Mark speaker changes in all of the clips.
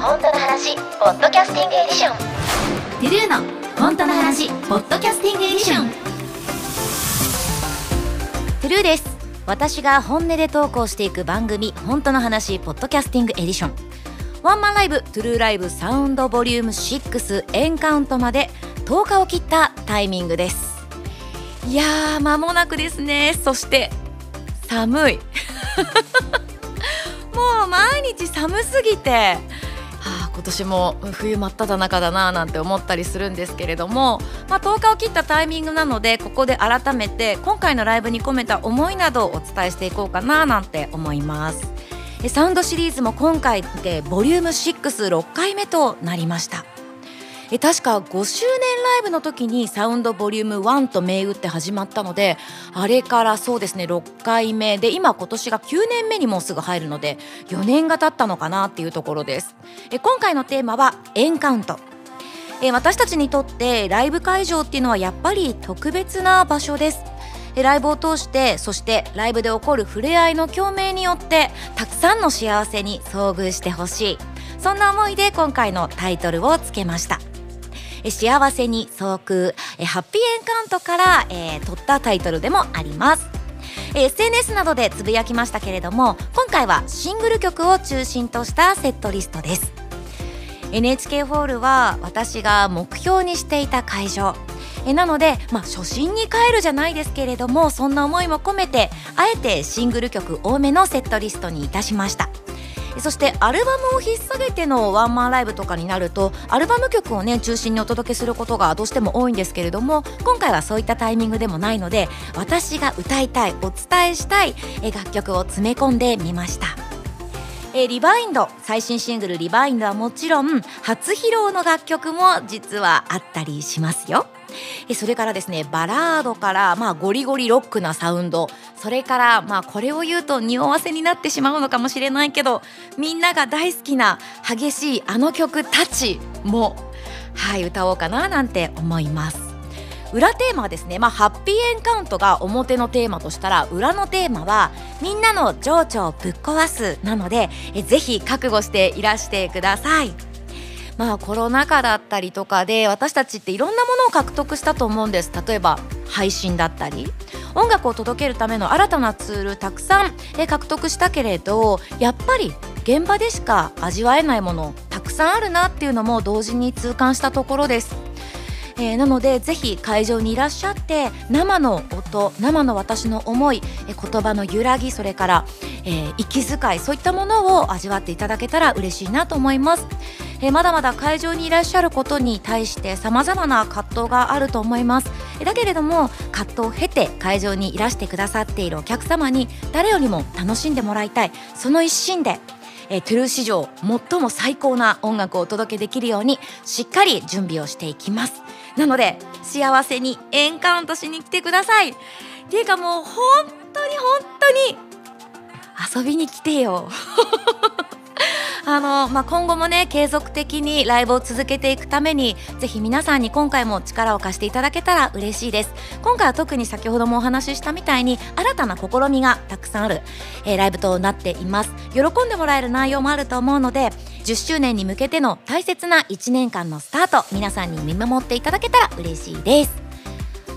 Speaker 1: 本当の話ポッドキャスティングエディション。
Speaker 2: トゥルーの本当の話ポッドキャスティングエディション。トゥルーです。私が本音で投稿していく番組本当の話ポッドキャスティングエディション。ワンマンライブトゥルーライブサウンドボリューム6エンカウントまで10日を切ったタイミングです。いやー間もなくですね。そして寒い。もう毎日寒すぎて、今年も冬真っ只中だななんて思ったりするんですけれども、まあ、10日を切ったタイミングなのでここで改めて今回のライブに込めた思いなどをお伝えしていこうかななんて思います。サウンドシリーズも今回でボリューム66回目となりました。え確か5周年ライブの時にサウンドボリューム1と銘打って始まったのであれからそうですね6回目で今今年が9年目にもうすぐ入るので4年が経ったのかなっていうところです。え今回のテーマはエンカウント。え私たちにとってライブ会場っていうのはやっぱり特別な場所です。ライブを通してそしてライブで起こる触れ合いの共鳴によってたくさんの幸せに遭遇してほしい。そんな思いで今回のタイトルをつけました。幸せに遭遇。ハッピーエンカウントから、えー、取ったタイトルでもあります。SNS などでつぶやきましたけれども今回はシングル曲を中心としたセットリストです。NHK ホールは私が目標にしていた会場。えなので、まあ、初心に帰るじゃないですけれどもそんな思いも込めてあえてシングル曲多めのセットリストにいたしました。そしてアルバムを引っ提げてのワンマンライブとかになるとアルバム曲をね中心にお届けすることがどうしても多いんですけれども今回はそういったタイミングでもないので私が歌いたいお伝えしたい楽曲を詰め込んでみました。えリバインド最新シングル「リバインド」はもちろん初披露の楽曲も実はあったりしますよ。それからですねバラードからまあゴリゴリロックなサウンドそれからまあこれを言うと匂わせになってしまうのかもしれないけどみんなが大好きな激しいあの曲たちもはい歌おうかななんて思います。裏テーマはですね、まあ、ハッピーエンカウントが表のテーマとしたら裏のテーマはみんなの情緒をぶっ壊すなのでえぜひ覚悟していらしてください。まあコロナ禍だったりとかで私たちっていろんなものを獲得したと思うんです例えば配信だったり音楽を届けるための新たなツールたくさん獲得したけれどやっぱり現場でしか味わえないものたくさんあるなっていうのも同時に痛感したところです。えー、なのでぜひ会場にいらっしゃって生の音生の私の思い、え言葉の揺らぎそれから、えー、息遣いそういったものを味わっていただけたら嬉しいなと思います。えまだまだ会場にいらっしゃることに対してさまざまな葛藤があると思いますだけれども葛藤を経て会場にいらしてくださっているお客様に誰よりも楽しんでもらいたいその一心でえトゥルー史上最も最高な音楽をお届けできるようにしっかり準備をしていきます。なので幸せにエンカウントしに来てください。っていうかもう本当に本当に遊びに来てよ。あの、まあ、今後もね継続的にライブを続けていくためにぜひ皆さんに今回も力を貸していただけたら嬉しいです。今回は特に先ほどもお話ししたみたいに新たな試みがたくさんある、えー、ライブとなっています。喜んでもらえる内容もあると思うので10周年に向けての大切な1年間のスタート皆さんに見守っていただけたら嬉しいです。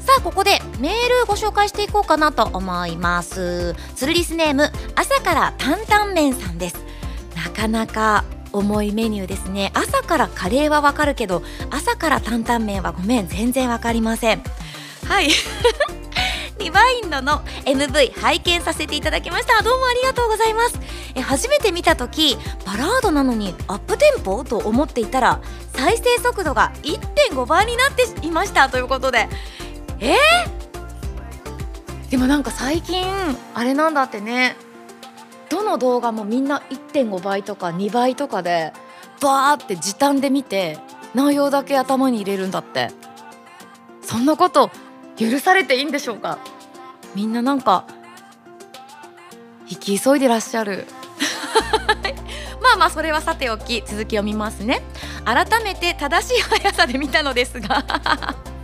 Speaker 2: さあここでメールご紹介していこうかなと思います。ツルリスネーム朝から担々麺さんです。なかなか重いメニューですね。朝からカレーはわかるけど朝から担々麺はごめん全然わかりません。はい。リバインドの MV 拝見させていただきました。どうもありがとうございます。え初めて見た時バラードなのにアップテンポと思っていたら再生速度が1.5倍になっていました。ということで。えー、でもなんか最近あれなんだってね。どの動画もみんな1.5倍とか2倍とかでバーって時短で見て内容だけ頭に入れるんだって。そんなこと許されていいんでしょうか？みんななんか生き急いでらっしゃる。まあまあそれはさておき続きを見ますね。改めて正しい速さで見たのですが。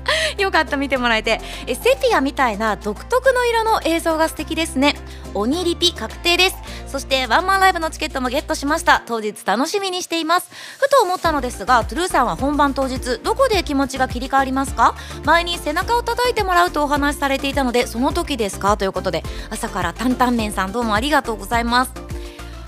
Speaker 2: よかった見てもらえて。えセピアみたいな独特の色の映像が素敵ですね。鬼リピ確定です。そしてワンマンライブのチケットもゲットしました。当日楽しみにしています。ふと思ったのですがトゥルーさんは本番当日どこで気持ちが切り替わりますか？前に背中を叩いてもらうとお話しされていたのでその時ですか？ということで朝から担々麺さんどうもありがとうございます。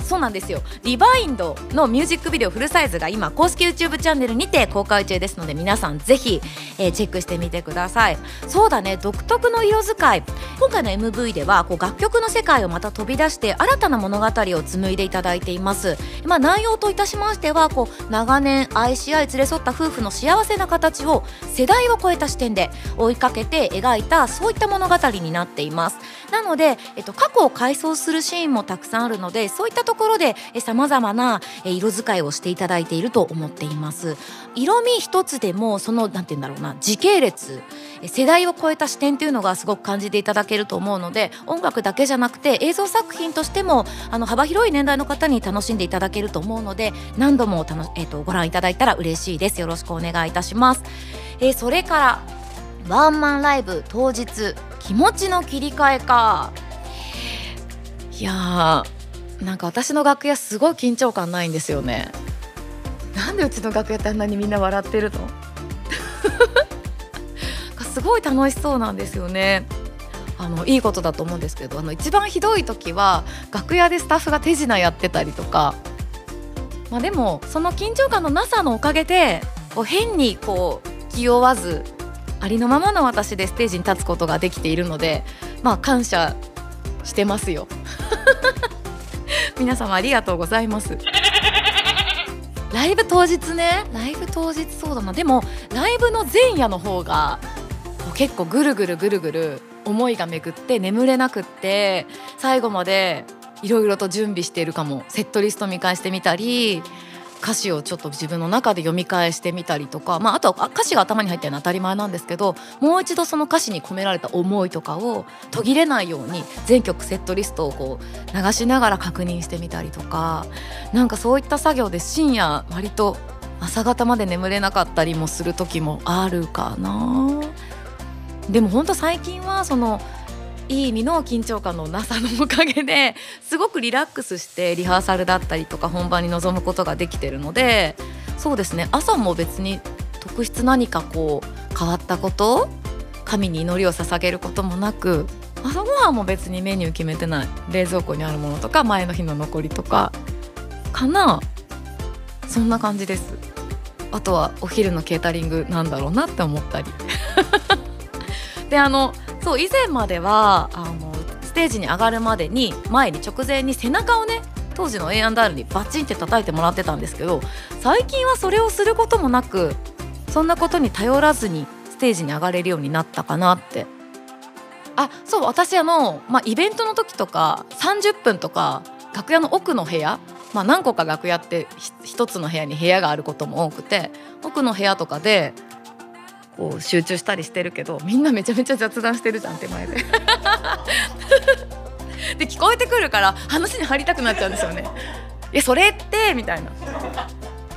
Speaker 2: そうなんですよ。リバインドのミュージックビデオフルサイズが今公式 YouTube チャンネルにて公開中ですので皆さんぜひ、えー、チェックしてみてください。そうだね。独特の色使い。今回の MV ではこう楽曲の世界をまた飛び出して新たな物語を紡いでいただいています。まあ、内容といたしましてはこう長年愛し合い連れ添った夫婦の幸せな形を世代を超えた視点で追いかけて描いたそういった物語になっています。なので、えっと、過去を回想するシーンもたくさんあるのでそういったとところでさまざまな色使いをしていただいていると思っています。色味一つでもそのなんて言うんだろうな時系列世代を超えた視点というのがすごく感じていただけると思うので音楽だけじゃなくて映像作品としてもあの幅広い年代の方に楽しんでいただけると思うので何度もたの、えーと、ご覧いただいたら嬉しいです。よろしくお願いいたします、えー、それからワンマンライブ当日気持ちの切り替えか。いやーなんか私の楽屋すごい緊張感ないんですよね。なんでうちの楽屋ってあんなにみんな笑ってるの？すごい楽しそうなんですよね。あのいいことだと思うんですけどあの一番ひどい時は楽屋でスタッフが手品やってたりとか、まあ、でもその緊張感のなさのおかげでこう変にこう気負わずありのままの私でステージに立つことができているのでまあ感謝してますよ皆様ありがとうございます。ライブ当日ね。ライブ当日そうだな。でもライブの前夜の方が結構ぐるぐるぐるぐる思いが巡って眠れなくって最後までいろいろと準備しているかも。セットリスト見返してみたり歌詞をちょっと自分の中で読み返してみたりとか、まあ、あとは歌詞が頭に入ってるのは当たり前なんですけどもう一度その歌詞に込められた思いとかを途切れないように全曲セットリストをこう流しながら確認してみたりとかなんかそういった作業で深夜割と朝方まで眠れなかったりもする時もあるかな。でも本当最近はそのいい意味の緊張感のなさのおかげで すごくリラックスしてリハーサルだったりとか本番に臨むことができてるのでそうですね。朝も別に特筆何かこう変わったこと神に祈りを捧げることもなく朝ごはんも別にメニュー決めてない。冷蔵庫にあるものとか前の日の残りとかかな。そんな感じです。あとはお昼のケータリングなんだろうなって思ったり。であのそう以前まではあのステージに上がるまでに前に直前に背中をね当時の A&R にバチンって叩いてもらってたんですけど最近はそれをすることもなくそんなことに頼らずにステージに上がれるようになったかなって。あそう私あの、まあ、イベントの時とか30分とか楽屋の奥の部屋、まあ、何個か楽屋って1つの部屋に部屋があることも多くて奥の部屋とかでこう集中したりしてるけどみんなめちゃめちゃ雑談してるじゃん手前で。で聞こえてくるから話に入りたくなっちゃうんですよね。えそれってみたいな。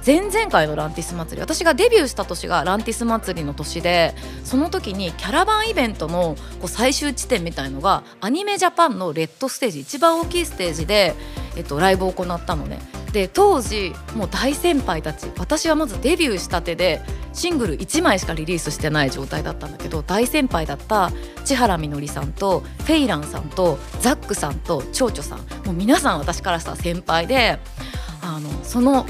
Speaker 2: 前々回のランティス祭り私がデビューした年がランティス祭りの年でその時にキャラバンイベントのこう最終地点みたいのがアニメジャパンのレッドステージ一番大きいステージで、えっと、ライブを行ったのね。で当時もう大先輩たち私はまずデビューしたてでシングル1枚しかリリースしてない状態だったんだけど大先輩だった千原みのりさんとフェイランさんとザックさんと蝶々さんもう皆さん私からしたら先輩であのその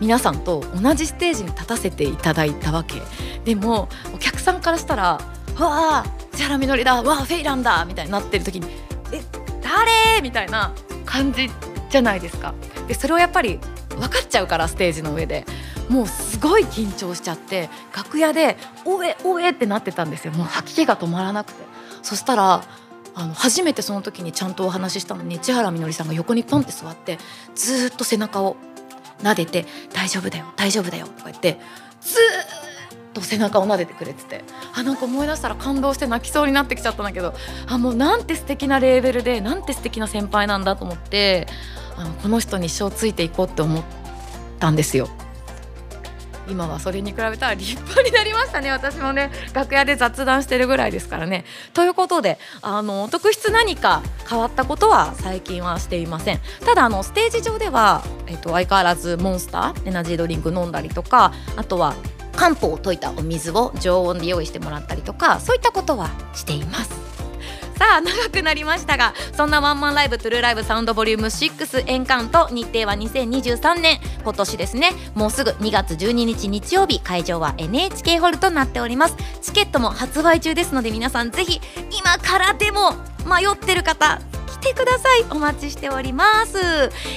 Speaker 2: 皆さんと同じステージに立たせていただいたわけでもお客さんからしたら「わあ千原みのりだわあフェイランだ」みたいになってる時に「え誰?」みたいな感じじゃないですか。でそれをやっぱり分かっちゃうからステージの上でもうすごい緊張しちゃって楽屋で「おえおえ」ってなってたんですよ。もう吐き気が止まらなくて。そしたらあの初めてその時にちゃんとお話ししたのに千原みのりさんが横にポンって座ってずっと背中を撫でて「大丈夫だよ大丈夫だよ」とか言ってずっと背中を撫でてくれてて。あなんか思い出したら感動して泣きそうになってきちゃったんだけどあもうなんて素敵なレーベルでなんて素敵な先輩なんだと思ってあのこの人に一生ついていこうって思ったんですよ。今はそれに比べたら立派になりましたね。私もね楽屋で雑談してるぐらいですからね。ということであの特筆何か変わったことは最近はしていません。ただあのステージ上では、えっと、相変わらずモンスターエナジードリンク飲んだりとかあとは漢方を溶いたお水を常温で用意してもらったりとかそういったことはしています。さあ長くなりましたがそんなワンマンライブトゥルーライブサウンドボリューム6エンカウント日程は2023年今年ですねもうすぐ2月12日日曜日会場は NHK ホールとなっております。チケットも発売中ですので皆さんぜひ今からでも迷ってる方てください。お待ちしております。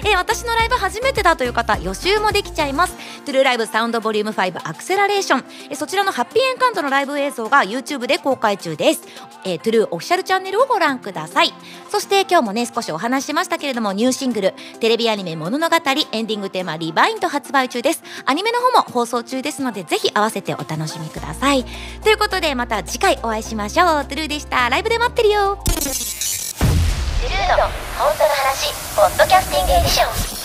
Speaker 2: え、私のライブ初めてだという方予習もできちゃいます。トゥルーライブサウンドボリューム5アクセラレーション。え、そちらのハッピーエンカウントのライブ映像が YouTube で公開中です。え、トゥルーオフィシャルチャンネルをご覧ください。そして今日もね少しお話しましたけれどもニューシングルテレビアニメ物語エンディングテーマリバインと発売中です。アニメの方も放送中ですのでぜひ合わせてお楽しみください。ということでまた次回お会いしましょう。トゥルーでした。ライブで待ってるよ。
Speaker 1: ルード本当の話ポッドキャスティングエディション。